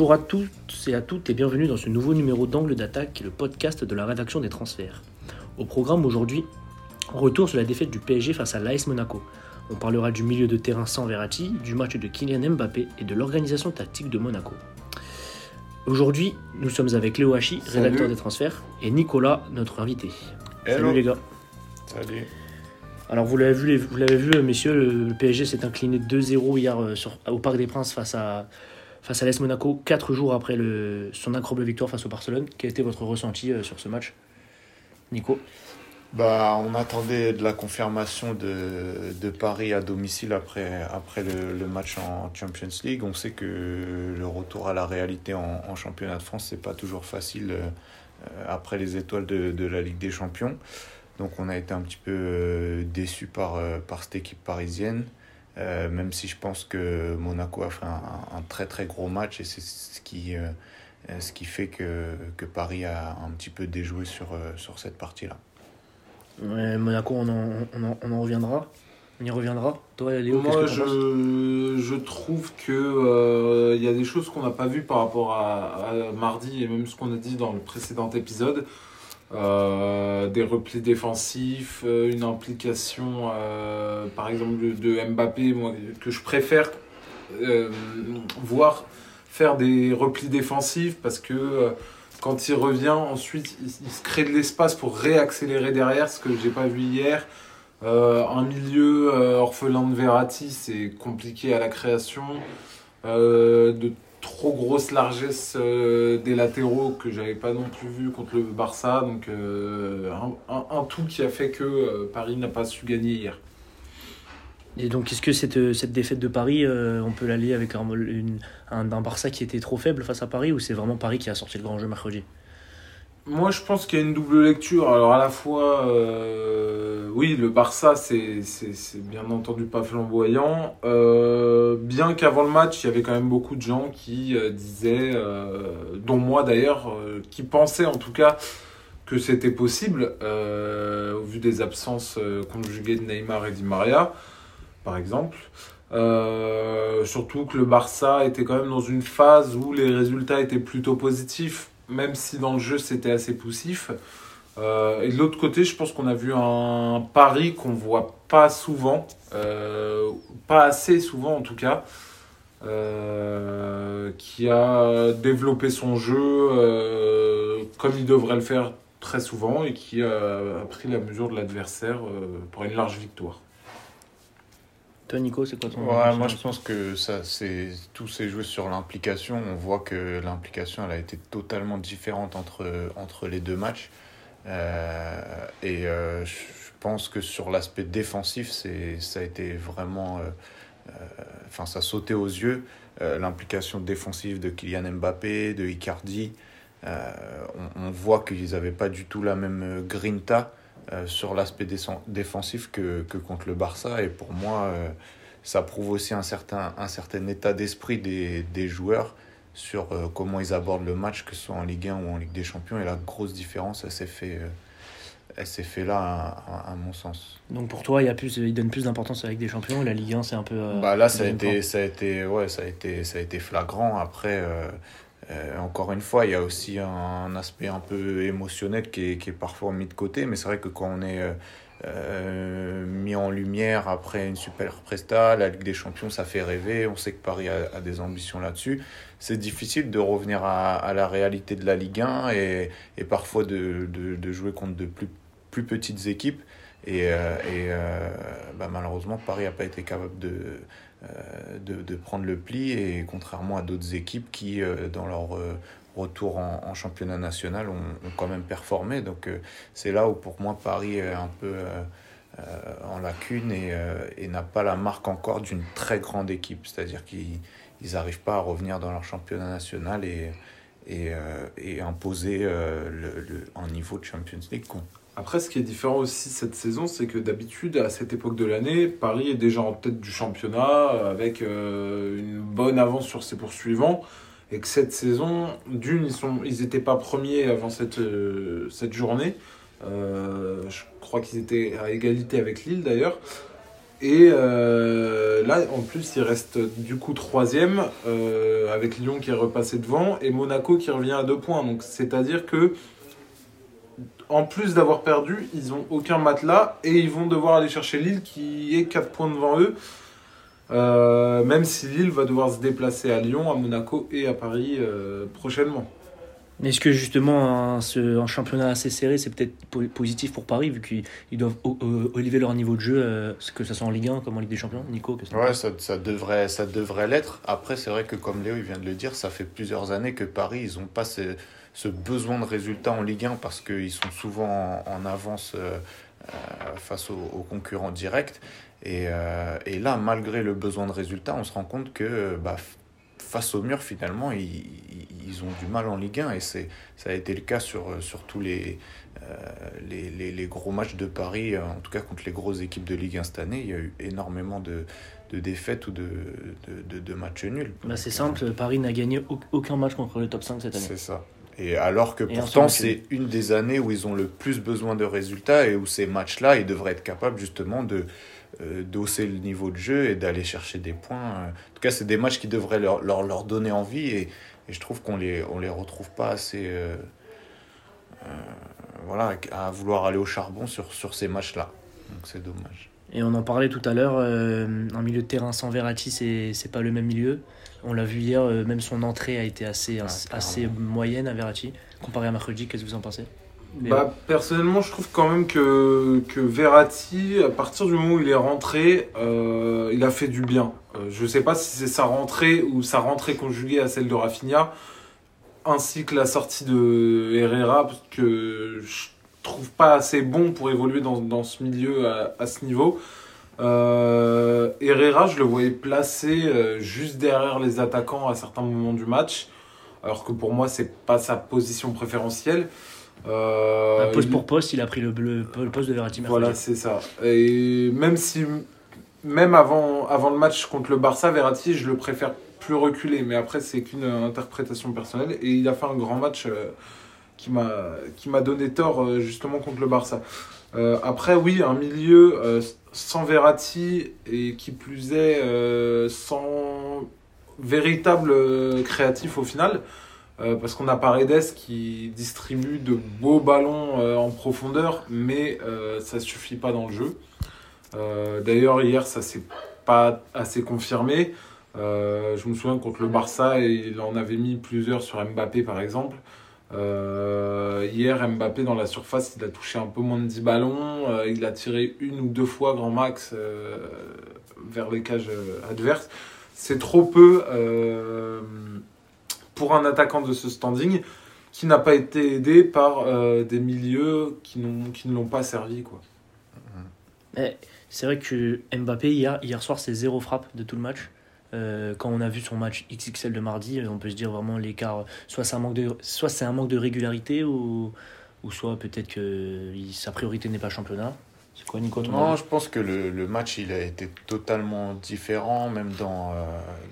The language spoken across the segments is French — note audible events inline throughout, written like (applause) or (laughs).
Bonjour à tous et à toutes et bienvenue dans ce nouveau numéro d'Angle d'attaque, le podcast de la rédaction des transferts. Au programme aujourd'hui, retour sur la défaite du PSG face à l'AS Monaco. On parlera du milieu de terrain sans Verratti, du match de Kylian Mbappé et de l'organisation tactique de Monaco. Aujourd'hui, nous sommes avec Léo Hachi, rédacteur des transferts, et Nicolas, notre invité. Salut les gars. Salut. Alors vous l'avez vu, vous l'avez vu, messieurs, le PSG s'est incliné 2-0 hier euh, sur, au Parc des Princes face à face à l'AS Monaco, 4 jours après son incroyable victoire face au Barcelone. Quel été votre ressenti euh, sur ce match, Nico? Bah, on attendait de la confirmation de, Paris à domicile après, après le, match en Champions League. On sait que le retour à la réalité en, championnat de France, c'est pas toujours facile euh, après les étoiles de, la Ligue des Champions. Donc on a été un petit peu euh, déçu par, euh, par cette équipe parisienne. Euh, même si je pense que Monaco a fait un, un très très gros match et c'est ce qui, euh, ce qui fait que, que Paris a un petit peu déjoué sur, sur cette partie-là. Ouais, Monaco, on en, on, en, on en, reviendra. On y reviendra. Toi, Léo, Moi, je, je trouve qu'il euh, y a des choses qu'on n'a pas vues par rapport à, à, mardi et même ce qu'on a dit dans le précédent épisode. Euh, des replis défensifs, euh, une implication, euh, par exemple, de, Mbappé, que je préfère voir faire des replis défensifs parce que quand il revient, ensuite, il, se crée de l'espace pour réaccélérer derrière, ce que j'ai pas vu hier. Un milieu orphelin de Verratti, c'est compliqué à la création. Trop grosse largesse euh, des latéraux que j'avais pas non plus vu contre le Barça. Donc un, un, tout qui a fait que Paris n'a pas su gagner hier. Et donc, est-ce que cette, cette défaite de Paris, euh, on peut l'allier avec un, un, Barça qui était trop faible face à Paris ou c'est vraiment Paris qui a sorti le grand jeu mercredi? Moi, je pense qu'il y a une double lecture. Alors, à la fois, euh, oui, le Barça, c'est bien entendu pas flamboyant. Euh, bien qu'avant le match, il y avait quand même beaucoup de gens qui disaient, euh, dont moi d'ailleurs, qui pensaient en tout cas que c'était possible, au vu des absences conjuguées de Neymar et Di Maria par exemple. Surtout que le Barça était quand même dans une phase où les résultats étaient plutôt positifs, même si dans le jeu c'était assez poussif. Euh, et de l'autre côté, je pense qu'on a vu un pari qu'on voit pas souvent, euh, pas assez souvent en tout cas, euh, qui a développé son jeu comme il devrait le faire très souvent et qui a pris la mesure de l'adversaire pour une large victoire. Toi, Nico, c'est quoi ton. Ouais, moi, je pense que ça, c'est tout s'est joué sur l'implication. On voit que l'implication, elle a été totalement différente entre, entre les deux matchs. Euh, et euh, je pense que sur l'aspect défensif, c'est, ça a été vraiment. Enfin, euh, ça sautait aux yeux. l'implication défensive de Kylian Mbappé, de Icardi. on, on voit qu'ils n'avaient pas du tout la même grinta. Euh, sur l'aspect défensif que, que, contre le Barça. Et pour moi, euh, ça prouve aussi un certain, un certain état d'esprit des, des joueurs sur euh, comment ils abordent le match, que ce soit en Ligue 1 ou en Ligue des Champions. Et la grosse différence, elle s'est fait, elle s'est fait là, à, à, mon sens. Donc pour toi, il, y a plus, il donne plus d'importance avec des champions. La Ligue 1, c'est un peu. bah là, ça a, été, ça, a été, ouais, ça, a été, ça a été flagrant. Après. Euh, encore une fois, il y a aussi un aspect un peu émotionnel qui est, qui est parfois mis de côté, mais c'est vrai que quand on est euh, euh, mis en lumière après une super presta, la Ligue des Champions, ça fait rêver, on sait que Paris a, des ambitions là-dessus. C'est difficile de revenir à, la réalité de la Ligue 1 et, et parfois de, de, jouer contre de plus, plus petites équipes. Et, et bah, malheureusement, Paris n'a pas été capable de, de, de, prendre le pli. Et contrairement à d'autres équipes qui, euh, dans leur euh, retour en, championnat national, ont, quand même performé. Donc c'est là où pour moi Paris est un peu en lacune et, n'a pas la marque encore d'une très grande équipe. C'est-à-dire qu'ils n'arrivent pas à revenir dans leur championnat national et, et, imposer le, le, un niveau de Champions League. Après, ce qui est différent aussi cette saison, c'est que d'habitude, à cette époque de l'année, Paris est déjà en tête du championnat avec euh, une bonne avance sur ses poursuivants. Et que cette saison, d'une, ils n'étaient pas premiers avant cette, euh, cette journée. Euh, je crois qu'ils étaient à égalité avec Lille d'ailleurs. Et euh, là, en plus, il reste du coup troisième, euh, avec Lyon qui est repassé devant, et Monaco qui revient à deux points. Donc, c'est-à-dire que, en plus d'avoir perdu, ils ont aucun matelas, et ils vont devoir aller chercher Lille qui est quatre points devant eux. Euh, même si Lille va devoir se déplacer à Lyon, à Monaco et à Paris euh, prochainement. Est-ce que justement un, ce, un championnat assez serré, c'est peut-être po- positif pour Paris, vu qu'ils ils doivent élever leur niveau de jeu, euh, que ce soit en Ligue 1 comme en Ligue des Champions Nico, que Ouais, ça, ça devrait, ça devrait l'être. Après, c'est vrai que comme Léo il vient de le dire, ça fait plusieurs années que Paris, ils n'ont pas ce, ce besoin de résultats en Ligue 1 parce qu'ils sont souvent en, en avance euh, euh, face aux, aux concurrents directs. Et, euh, et là, malgré le besoin de résultats, on se rend compte que bah, face au mur, finalement, ils, ils- ont du mal en Ligue 1. Et ça a été le cas sur, sur tous les, euh, les, les, les gros matchs de Paris, en tout cas contre les grosses équipes de Ligue 1 cette année. Il y a eu énormément de, de défaites ou de, de, de, de matchs nuls. Bah, c'est simple, Paris n'a gagné au- aucun match contre le top 5 cette année. C'est ça. Et alors que Et pourtant, c'est une des années où ils ont le plus besoin de résultats et où ces matchs-là, ils devraient être capables justement de euh, d'hausser le niveau de jeu et d'aller chercher des points. En tout cas, c'est des matchs qui devraient leur, leur, leur donner envie et, et je trouve qu'on les, on les retrouve pas assez. euh, euh, voilà, à vouloir aller au charbon sur, sur ces matchs-là. Donc c'est dommage. Et on en parlait tout à l'heure, un milieu de terrain sans Verratti, c'est c'est pas le même milieu. On l'a vu hier, euh, même son entrée a été assez, Ah, assez moyenne à Verratti, comparé à mercredi. Qu'est-ce que vous en pensez? Léo Bah, personnellement, je trouve quand même que, que Verratti, à partir du moment où il est rentré, euh, il a fait du bien. Euh, je sais pas si c'est sa rentrée ou sa rentrée conjuguée à celle de Rafinha, ainsi que la sortie de Herrera, parce que je trouve pas assez bon pour évoluer dans, dans ce milieu à, à ce niveau. Euh, Herrera, je le voyais placé euh, juste derrière les attaquants à certains moments du match, alors que pour moi, c'est pas sa position préférentielle. Euh, Bah, Poste pour poste, il a pris le, le- le poste de Verratti. Voilà, c'est ça. Et même si, même avant, avant le match contre le Barça, Verratti, je le préfère plus reculé. Mais après, c'est qu'une interprétation personnelle. Et il a fait un grand match euh, qui m'a qui m'a donné tort euh, justement contre le Barça. Euh, après, oui, un milieu euh, sans Verratti et qui plus est euh, sans véritable créatif au final. Parce qu'on a Paredes qui distribue de beaux ballons en profondeur, mais ça suffit pas dans le jeu. D'ailleurs, hier, ça s'est pas assez confirmé. Je me souviens contre le Barça, il en avait mis plusieurs sur Mbappé par exemple. Euh, hier, Mbappé dans la surface, il a touché un peu moins de 10 ballons. Euh, il a tiré une ou deux fois grand max euh, vers les cages adverses. C'est trop peu pour un attaquant de ce standing qui n'a pas été aidé par des milieux qui, qui ne l'ont pas servi. Quoi. Eh, C'est vrai que Mbappé, hier, hier soir, c'est zéro frappe de tout le match. Euh, quand on a vu son match XXL de mardi, on peut se dire vraiment l'écart. Soit c'est un manque de, soit c'est un manque de régularité ou, ou soit peut-être que sa priorité n'est pas championnat. C'est quoi, Nico Non, je pense que le, le match, il a été totalement différent, même dans, euh,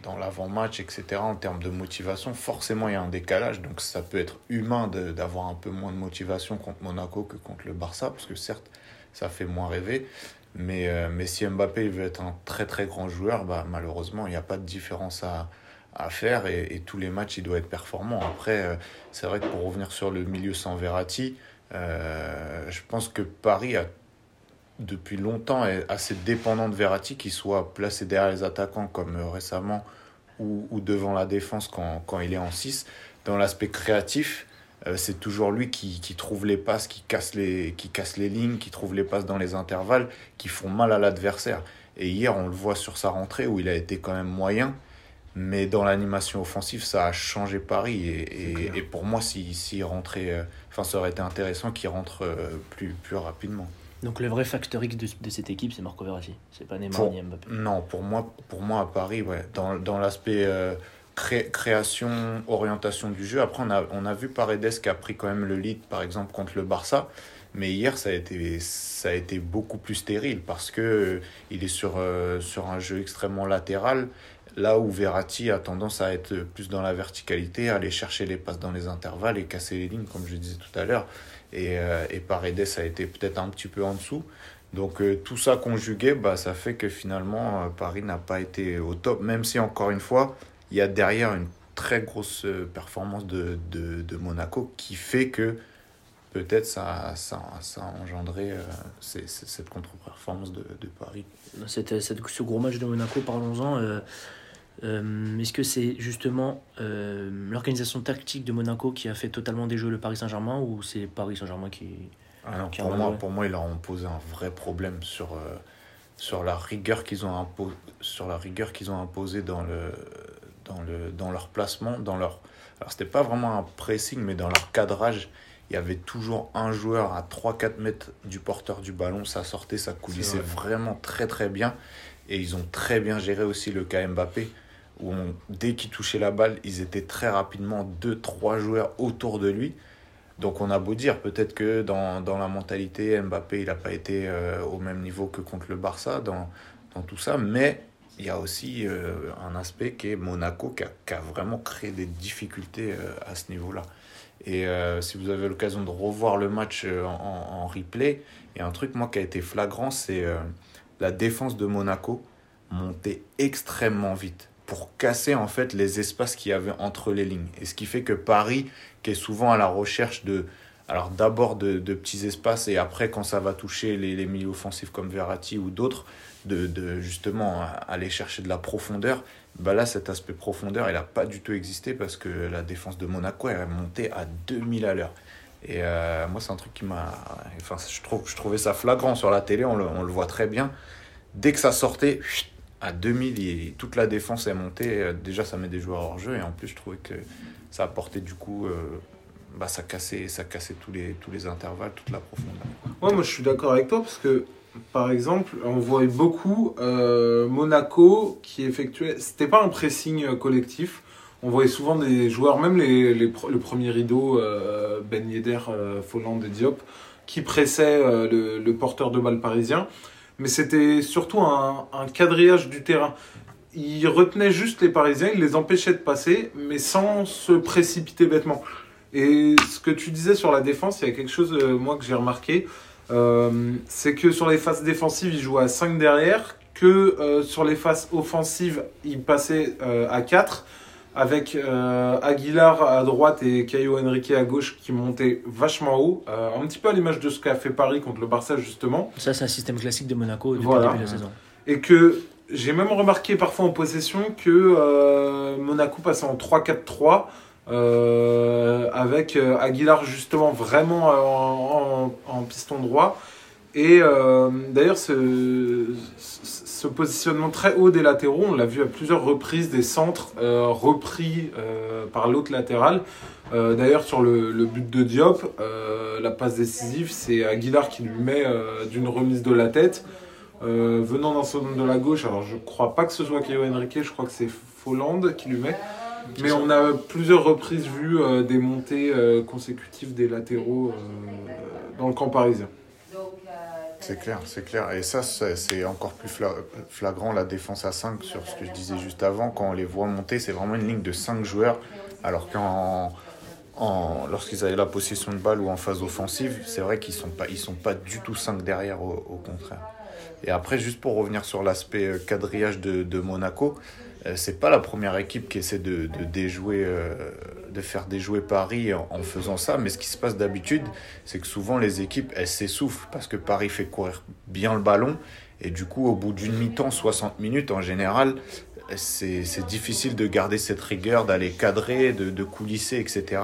dans l'avant-match, etc. En termes de motivation, forcément, il y a un décalage. Donc, ça peut être humain d'avoir un peu moins de motivation contre Monaco que contre le Barça, parce que certes, ça fait moins rêver. Mais, euh, mais si Mbappé il veut être un très très grand joueur, bah, malheureusement, il n'y a pas de différence à, à faire et, tous les matchs, il doit être performant. Après, euh, c'est vrai que pour revenir sur le milieu sans Verratti, euh, je pense que Paris a depuis longtemps est assez dépendant de Verratti, qu'il soit placé derrière les attaquants comme récemment ou, ou devant la défense quand, quand il est en 6. Dans l'aspect créatif, euh, c'est toujours lui qui, qui trouve les passes, qui casse les, qui casse les lignes, qui trouve les passes dans les intervalles, qui font mal à l'adversaire. Et hier, on le voit sur sa rentrée où il a été quand même moyen. Mais dans l'animation offensive, ça a changé Paris. Et, et, pour moi, s'il si, rentrait, euh, enfin, ça aurait été intéressant qu'il rentre euh, plus, plus rapidement. Donc le vrai facteur X de, de cette équipe, c'est Marco Verratti. C'est pas Neymar Pour- ni Mbappé. Non, pour moi, pour moi à Paris, ouais, dans, dans l'aspect euh, cré- création, orientation du jeu. Après, on a, on a vu Paredes qui a pris quand même le lead, par exemple, contre le Barça. Mais hier, ça a été, ça a été beaucoup plus stérile parce que euh, il est sur, euh, sur un jeu extrêmement latéral. Là où Verratti a tendance à être plus dans la verticalité, à aller chercher les passes dans les intervalles et casser les lignes, comme je disais tout à l'heure. Et, euh, et Paredes a été peut-être un petit peu en dessous. Donc tout ça conjugué, bah, ça fait que finalement Paris n'a pas été au top, même si encore une fois, il y a derrière une très grosse euh, performance de, de, de Monaco qui fait que peut-être ça, ça, ça a engendré cette contre-performance de, de, Paris. Cette, cette, ce gros match de Monaco, parlons-en. Euh, euh, Est-ce que c'est justement euh, l'organisation tactique de Monaco qui a fait totalement déjouer le Paris Saint-Germain ou c'est Paris Saint-Germain qui, ah non, qui pour, moi, pour moi, il a posé un vrai problème sur, euh, sur la rigueur qu'ils ont, impo sur la rigueur qu'ils ont imposée dans, le, dans, le, dans leur placement. Dans leur... Alors, c'était pas vraiment un pressing, mais dans leur cadrage, il y avait toujours un joueur à 3-4 mètres du porteur du ballon. Ça sortait, ça coulissait vraiment très très bien. Et ils ont très bien géré aussi le cas Mbappé où dès qu'il touchait la balle, ils étaient très rapidement 2-3 joueurs autour de lui. Donc on a beau dire, peut-être que dans, dans, la mentalité, Mbappé, il n'a pas été euh, au même niveau que contre le Barça dans, dans tout ça, mais il y a aussi euh, un aspect qui est Monaco qui a, vraiment créé des difficultés euh, à ce niveau-là. Et si vous avez l'occasion de revoir le match en, en, replay, il y a un truc moi qui a été flagrant, c'est la défense de Monaco montait extrêmement vite pour casser en fait les espaces qu'il y avait entre les lignes. Et ce qui fait que Paris, qui est souvent à la recherche de, alors d'abord de, petits espaces et après quand ça va toucher les, milieux offensifs comme Verratti ou d'autres, de, justement aller chercher de la profondeur, bah là cet aspect profondeur il n'a pas du tout existé parce que la défense de Monaco est montée à 2000 à l'heure. Et euh, moi c'est un truc qui m'a... Enfin je, trouve, je trouvais ça flagrant sur la télé, on le, voit très bien. Dès que ça sortait, à 2000, toute la défense est montée. Déjà, ça met des joueurs hors jeu et en plus, je trouvais que ça apportait du coup. Euh, bah, ça cassait, ça cassait tous, les, tous les intervalles, toute la profondeur. Ouais, moi je suis d'accord avec toi parce que par exemple, on voyait beaucoup euh, Monaco qui effectuait. C'était pas un pressing collectif. On voyait souvent des joueurs, même les, les le premier rideau, Ben Yedder, Folland et Diop, qui pressaient le, porteur de balle parisien mais c'était surtout un, un, quadrillage du terrain. Il retenait juste les Parisiens, il les empêchait de passer, mais sans se précipiter bêtement. Et ce que tu disais sur la défense, il y a quelque chose, euh, moi, que j'ai remarqué, euh, c'est que sur les phases défensives, il jouait à 5 derrière, que euh, sur les phases offensives, il passait euh, à 4 avec Aguilar à droite et Caio Henrique à gauche qui montaient vachement haut, un petit peu à l'image de ce qu'a fait Paris contre le Barça justement. Ça c'est un système classique de Monaco depuis voilà. le début de la saison. Et que j'ai même remarqué parfois en possession que Monaco passait en 3-4-3 euh, avec Aguilar justement vraiment en, en, piston droit. Et euh, d'ailleurs, ce, positionnement très haut des latéraux, on l'a vu à plusieurs reprises, des centres euh, repris euh, par l'autre latéral. Euh, d'ailleurs, sur le, but de Diop, euh, la passe décisive, c'est Aguilar qui lui met d'une remise de la tête. venant dans son de la gauche, alors je crois pas que ce soit Caio Henrique, je crois que c'est Folland qui lui met. Mais on a plusieurs reprises vu des montées consécutives des latéraux dans le camp parisien. C'est clair, c'est clair. Et ça, c'est encore plus flagrant la défense à 5 sur ce que je disais juste avant. Quand on les voit monter, c'est vraiment une ligne de 5 joueurs. Alors qu'en en, lorsqu'ils avaient la possession de balle ou en phase offensive, c'est vrai qu'ils ne sont, pas, ils sont pas du tout 5 derrière, au, au, contraire. Et après, juste pour revenir sur l'aspect euh, quadrillage de, de Monaco, euh, c'est pas la première équipe qui essaie de, déjouer, euh, de faire déjouer Paris en, faisant ça. Mais ce qui se passe d'habitude, c'est que souvent les équipes elles s'essoufflent parce que Paris fait courir bien le ballon et du coup au bout d'une mi-temps, 60 minutes en général, c'est difficile de garder cette rigueur, d'aller cadrer, de, coulisser, etc.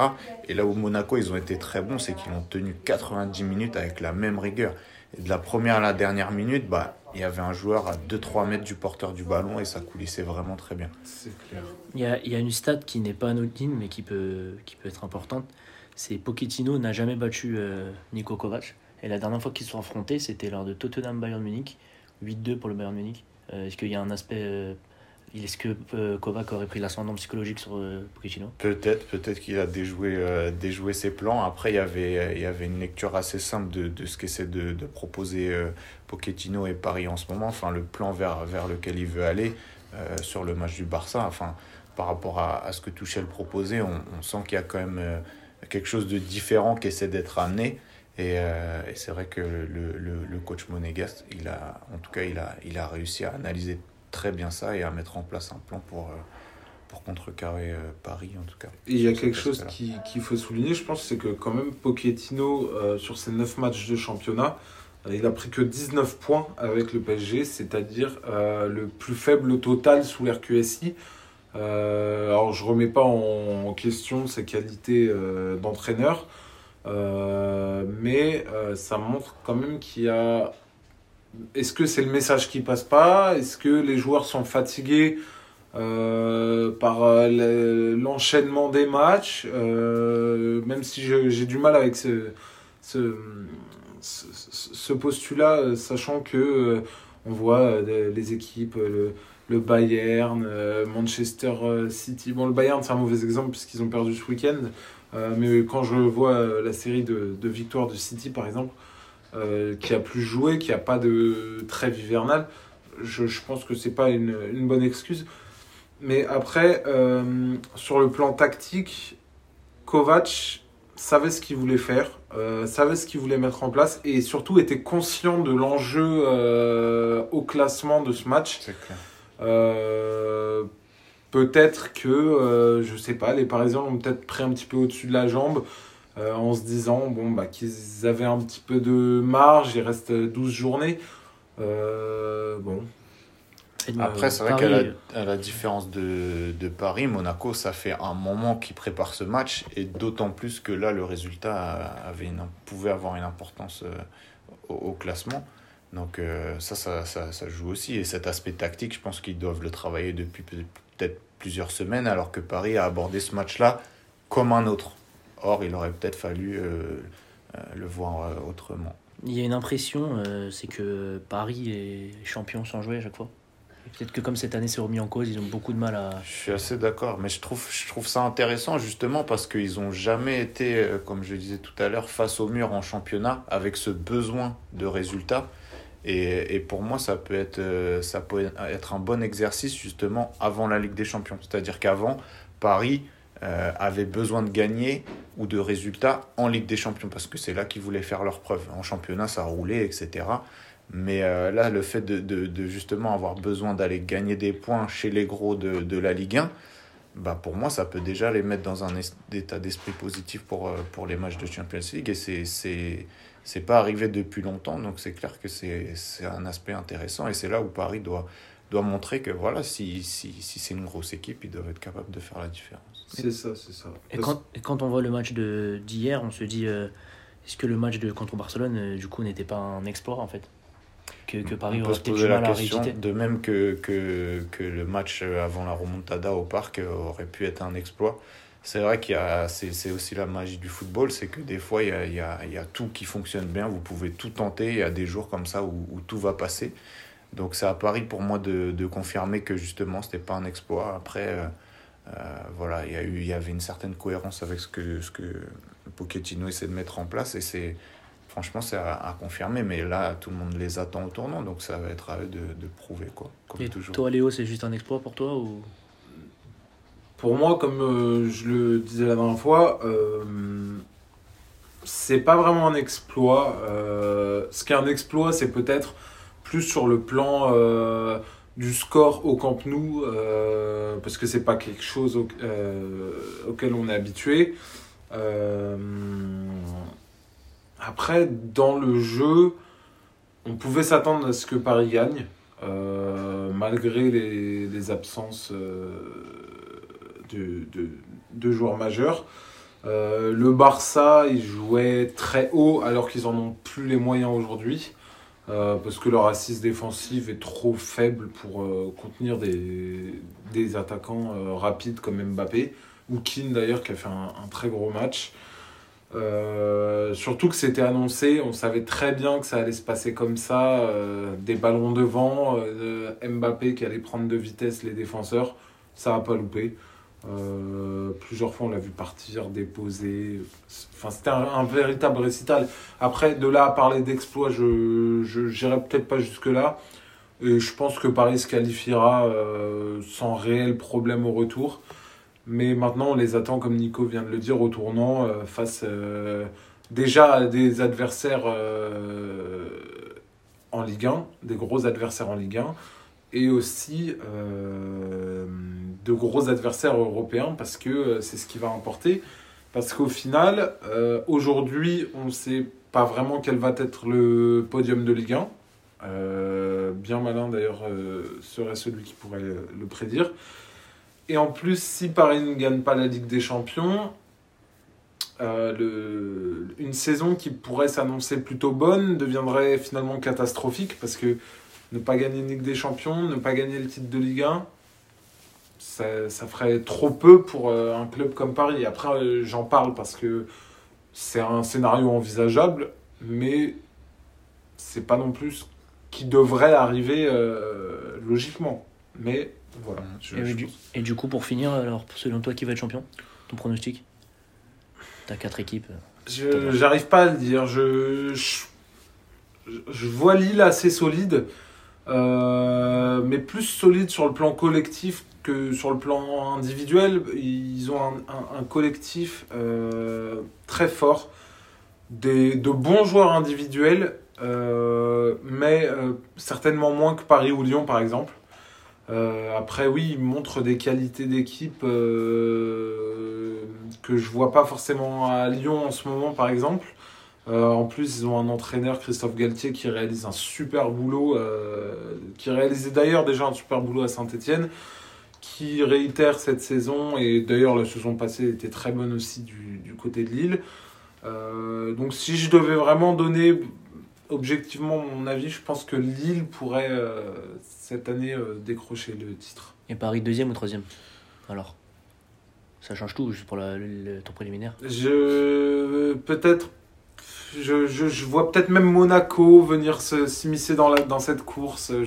Et là où Monaco ils ont été très bons, c'est qu'ils ont tenu 90 minutes avec la même rigueur. De la première à la dernière minute, bah il y avait un joueur à 2-3 mètres du porteur du ballon et ça coulissait vraiment très bien. C'est clair. Il y a, il y a une stat qui n'est pas anodine mais qui peut, qui peut être importante. C'est Pochettino n'a jamais battu euh, Nico Kovac. Et la dernière fois qu'ils se sont affrontés, c'était lors de Tottenham Bayern Munich. 8-2 pour le Bayern Munich. Euh, Est-ce qu'il y a un aspect euh, est-ce que euh, Kovac aurait pris l'ascendant psychologique sur euh, Peut-être, peut-être qu'il a déjoué, euh, déjoué ses plans. Après, il y avait, il y avait une lecture assez simple de, de ce qu'essaie de, de proposer euh, Pochettino et Paris en ce moment, enfin le plan vers, vers lequel il veut aller sur le match du Barça. Enfin, par rapport à, à ce que Tuchel proposait, on, sent qu'il y a quand même quelque chose de différent qui essaie d'être amené. Et, et c'est vrai que le, le, le, coach monégasque, il a, en tout cas, il a, il a réussi à analyser très bien ça et à mettre en place un plan pour, pour contrecarrer Paris, en tout cas. il y a quelque chose qu'il faut souligner, je pense, c'est que quand même Pochettino, sur ses 9 matchs de championnat, il a pris que 19 points avec le PSG, c'est-à-dire euh, le plus faible total sous l'RQSI. Euh, alors je remets pas en, question ses qualités euh, d'entraîneur, euh, mais ça montre quand même qu'il y a... Est-ce que c'est le message qui passe pas? Est-ce que les joueurs sont fatigués par l'enchaînement des matchs? Même si j'ai du mal avec ce, ce ce postulat, euh, sachant que euh, on voit euh, les équipes, le, Bayern, Manchester City. Bon, le Bayern, c'est un mauvais exemple puisqu'ils ont perdu ce week-end. mais quand je vois la série de, de victoires de City, par exemple, qui a plus joué, qui a pas de trêve hivernale, je, je pense que c'est pas une, une, bonne excuse. Mais après, sur le plan tactique, Kovac savait ce qu'il voulait faire, euh, savait ce qu'il voulait mettre en place et surtout était conscient de l'enjeu euh, au classement de ce match. Euh, peut-être que, je sais pas, les Parisiens l'ont peut-être pris un petit peu au-dessus de la jambe en se disant bon, bah, qu'ils avaient un petit peu de marge, il reste 12 journées. bon, après, c'est vrai qu'à la, différence de, de, Paris, Monaco, ça fait un moment qu'ils prépare ce match, et d'autant plus que là, le résultat avait une, pouvait avoir une importance euh, au, classement. Donc euh, ça, ça, ça, ça, joue aussi. Et cet aspect tactique, je pense qu'ils doivent le travailler depuis peut-être plusieurs semaines, alors que Paris a abordé ce match-là comme un autre. Or, il aurait peut-être fallu euh, le voir autrement. Il y a une impression, c'est que Paris est champion sans jouer à chaque fois. Peut-être que comme cette année s'est remis en cause, ils ont beaucoup de mal à. Je suis assez d'accord, mais je trouve, je trouve ça intéressant justement parce qu'ils n'ont jamais été, euh, comme je disais tout à l'heure, face au mur en championnat avec ce besoin de résultats. Et, et pour moi, ça peut, être, euh, ça peut être un bon exercice justement avant la Ligue des Champions. C'est-à-dire qu'avant, Paris euh, avait besoin de gagner ou de résultats en Ligue des Champions parce que c'est là qu'ils voulaient faire leur preuve. En championnat, ça roulait, etc. Mais euh, là, le fait de, justement avoir besoin d'aller gagner des points chez les gros de, la Ligue 1, bah pour moi, ça peut déjà les mettre dans un état d'esprit positif pour, euh, pour les matchs de Champions League. Et c'est, c'est, pas arrivé depuis longtemps, donc c'est clair que c'est un aspect intéressant. Et c'est là où Paris doit, doit montrer que voilà, si, si, si c'est une grosse équipe, ils doivent être capables de faire la différence. C'est ça, c'est ça. Et quand, et quand on voit le match d'hier, on se dit, euh, est-ce que le match de, contre Barcelone, du coup, n'était pas un exploit en fait? Que, que Paris aurait peut la question, De même que, que, que, le match avant la remontada au parc aurait pu être un exploit. C'est vrai qu'il y a, c'est, aussi la magie du football, c'est que des fois il y, a, il, y a, il y a, tout qui fonctionne bien, vous pouvez tout tenter, il y a des jours comme ça où, où tout va passer. Donc c'est à Paris pour moi de, de confirmer que justement c'était pas un exploit. Après, euh, euh, voilà, il y, a eu, il y avait une certaine cohérence avec ce que, ce que Pochettino essaie de mettre en place et c'est, franchement, c'est à, confirmer. Mais là, tout le monde les attend au tournant, donc ça va être à eux de, de prouver, quoi. Comme Et toujours. Toi, Léo, c'est juste un exploit pour toi ou? Pour moi, comme euh, je le disais la dernière fois, euh, c'est pas vraiment un exploit. Euh, ce qui est un exploit, c'est peut-être plus sur le plan euh, du score au Camp Nou, parce que c'est pas quelque chose auquel on est habitué. Euh, après, dans le jeu, on pouvait s'attendre à ce que Paris gagne, euh, malgré les, absences euh, de, joueurs majeurs. Euh, le Barça, ils jouaient très haut alors qu'ils en ont plus les moyens aujourd'hui. Euh, parce que leur assise défensive est trop faible pour euh, contenir des, des attaquants euh, rapides comme Mbappé, ou Keane d'ailleurs qui a fait un, un très gros match. Surtout que c'était annoncé, on savait très bien que ça allait se passer comme ça, des ballons devant, Mbappé qui allait prendre de vitesse les défenseurs, ça n'a pas loupé. Plusieurs fois on l'a vu partir, déposer, enfin c'était un, véritable récital. Après de là à parler d'exploit, je n'irai peut-être pas jusque là. Et je pense que Paris se qualifiera sans réel problème au retour. Mais maintenant, on les attend, comme Nico vient de le dire, au tournant euh, face euh, déjà des adversaires euh, en Ligue 1, des gros adversaires en Ligue 1, et aussi euh, de gros adversaires européens, parce que euh, c'est ce qui va importer. Parce qu'au final, euh, aujourd'hui, on ne sait pas vraiment quel va être le podium de Ligue 1. Euh, bien malin d'ailleurs serait celui qui pourrait le prédire. Et en plus, si Paris ne gagne pas la Ligue des Champions, une saison qui pourrait s'annoncer plutôt bonne deviendrait finalement catastrophique parce que ne pas gagner une Ligue des Champions, ne pas gagner le titre de Ligue 1, ça, ça ferait trop peu pour euh, un club comme Paris. Après, euh, j'en parle parce que c'est un scénario envisageable, mais c'est pas non plus ce qui devrait arriver euh, logiquement. Mais voilà. je- Et, je du, pense. et du coup, pour finir, alors, selon toi, qui va être champion? Ton pronostic? T'as quatre équipes. Je j'arrive pas à le dire. Je, je, je vois Lille assez solide, euh, mais plus solide sur le plan collectif que sur le plan individuel. Ils ont un, collectif euh, très fort, des, de bons joueurs individuels, euh, mais certainement moins que Paris ou Lyon par exemple. Après, oui, ils montrent des qualités d'équipe que je vois pas forcément à Lyon en ce moment, par exemple. Euh, en plus, ils ont un entraîneur, Christophe Galtier, qui réalise un super boulot, euh, qui réalisait d'ailleurs déjà un super boulot à Saint-Etienne, qui réitère cette saison, et d'ailleurs la saison passée était très bonne aussi du, du côté de Lille. Euh, donc si je devais vraiment donner objectivement mon avis, je pense que Lille pourrait cette année décrocher le titre. Et Paris deuxième ou troisième? Alors Ça change tout, juste pour la- le, le tour préliminaire. Je peut-être je, je, je vois peut-être même Monaco venir se- s'immiscer dans, la, dans cette course. Je,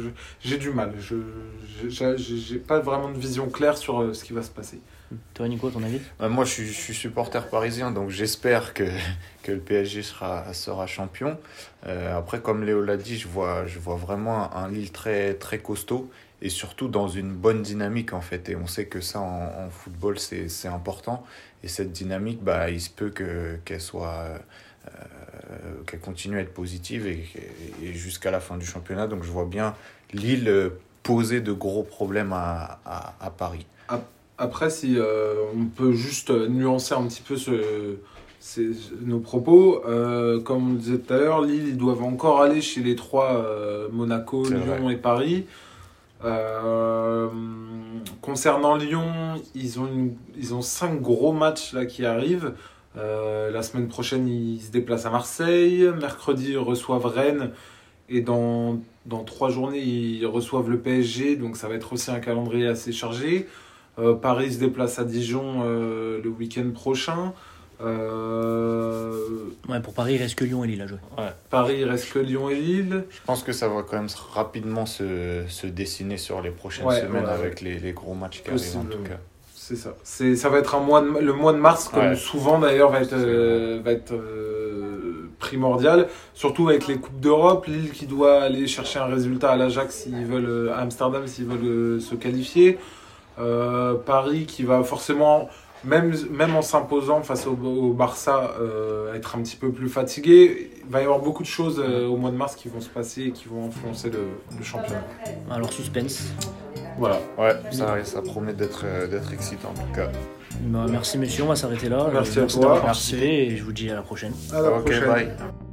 je- j'ai du mal. Je j'ai pas vraiment de vision claire sur euh, ce qui va se passer. Toi, Nico, ton avis? Euh, Moi, je suis, je suis supporter parisien, donc j'espère que, (laughs) que le PSG sera, sera champion. Euh, après, comme Léo l'a dit, je vois, je vois vraiment un Lille très, très costaud et surtout dans une bonne dynamique en fait. Et on sait que ça en, en football, c'est c'est important. Et cette dynamique, bah, il se peut que- qu'elle soit. euh, qu'elle continue à être positive et, et jusqu'à la fin du championnat. Donc je vois bien Lille euh, poser de gros problèmes à, à, à Paris. Après, si euh, on peut juste nuancer un petit peu ce, ces- nos propos, euh, comme on disait tout à l'heure, Lille, ils doivent encore aller chez les trois euh, Monaco, Lyon vrai. et Paris. Euh, concernant Lyon, ils ont, une- ils ont cinq gros matchs là, qui arrivent. Euh, la semaine prochaine, ils se déplacent à Marseille. Mercredi, ils reçoivent Rennes. Et dans, dans trois journées, ils reçoivent le PSG. Donc ça va être aussi un calendrier assez chargé. Euh, Paris se déplace à Dijon euh, le week-end prochain. Euh, Ouais, pour Paris, il reste que Lyon et Lille à jouer. Paris, il reste que Lyon et Lille. Je pense que ça va quand même rapidement se, se dessiner sur les prochaines Ouais, semaines ouais, avec les, les gros matchs qui arrivent en tout cas. C'est ça. C'est, ça va être un mois de- le mois de mars, comme Ouais. souvent d'ailleurs, va être, euh, va être euh, primordial. Surtout avec les Coupes d'Europe. Lille qui doit aller chercher un résultat à l'Ajax s'ils veulent, euh, à Amsterdam s'ils veulent euh, se qualifier. Euh, Paris qui va forcément, même, même en s'imposant face au, au Barça, euh, être un petit peu plus fatigué. Il va y avoir beaucoup de choses euh, au mois de mars qui vont se passer et qui vont influencer le, le championnat. Alors, suspense. Voilà. Ouais, ça, ça promet d'être euh, d'être excitant en tout cas. Bah, merci, messieurs, on va s'arrêter là. Merci Euh, à toi. Merci. et je vous dis à la prochaine. À la prochaine. bye.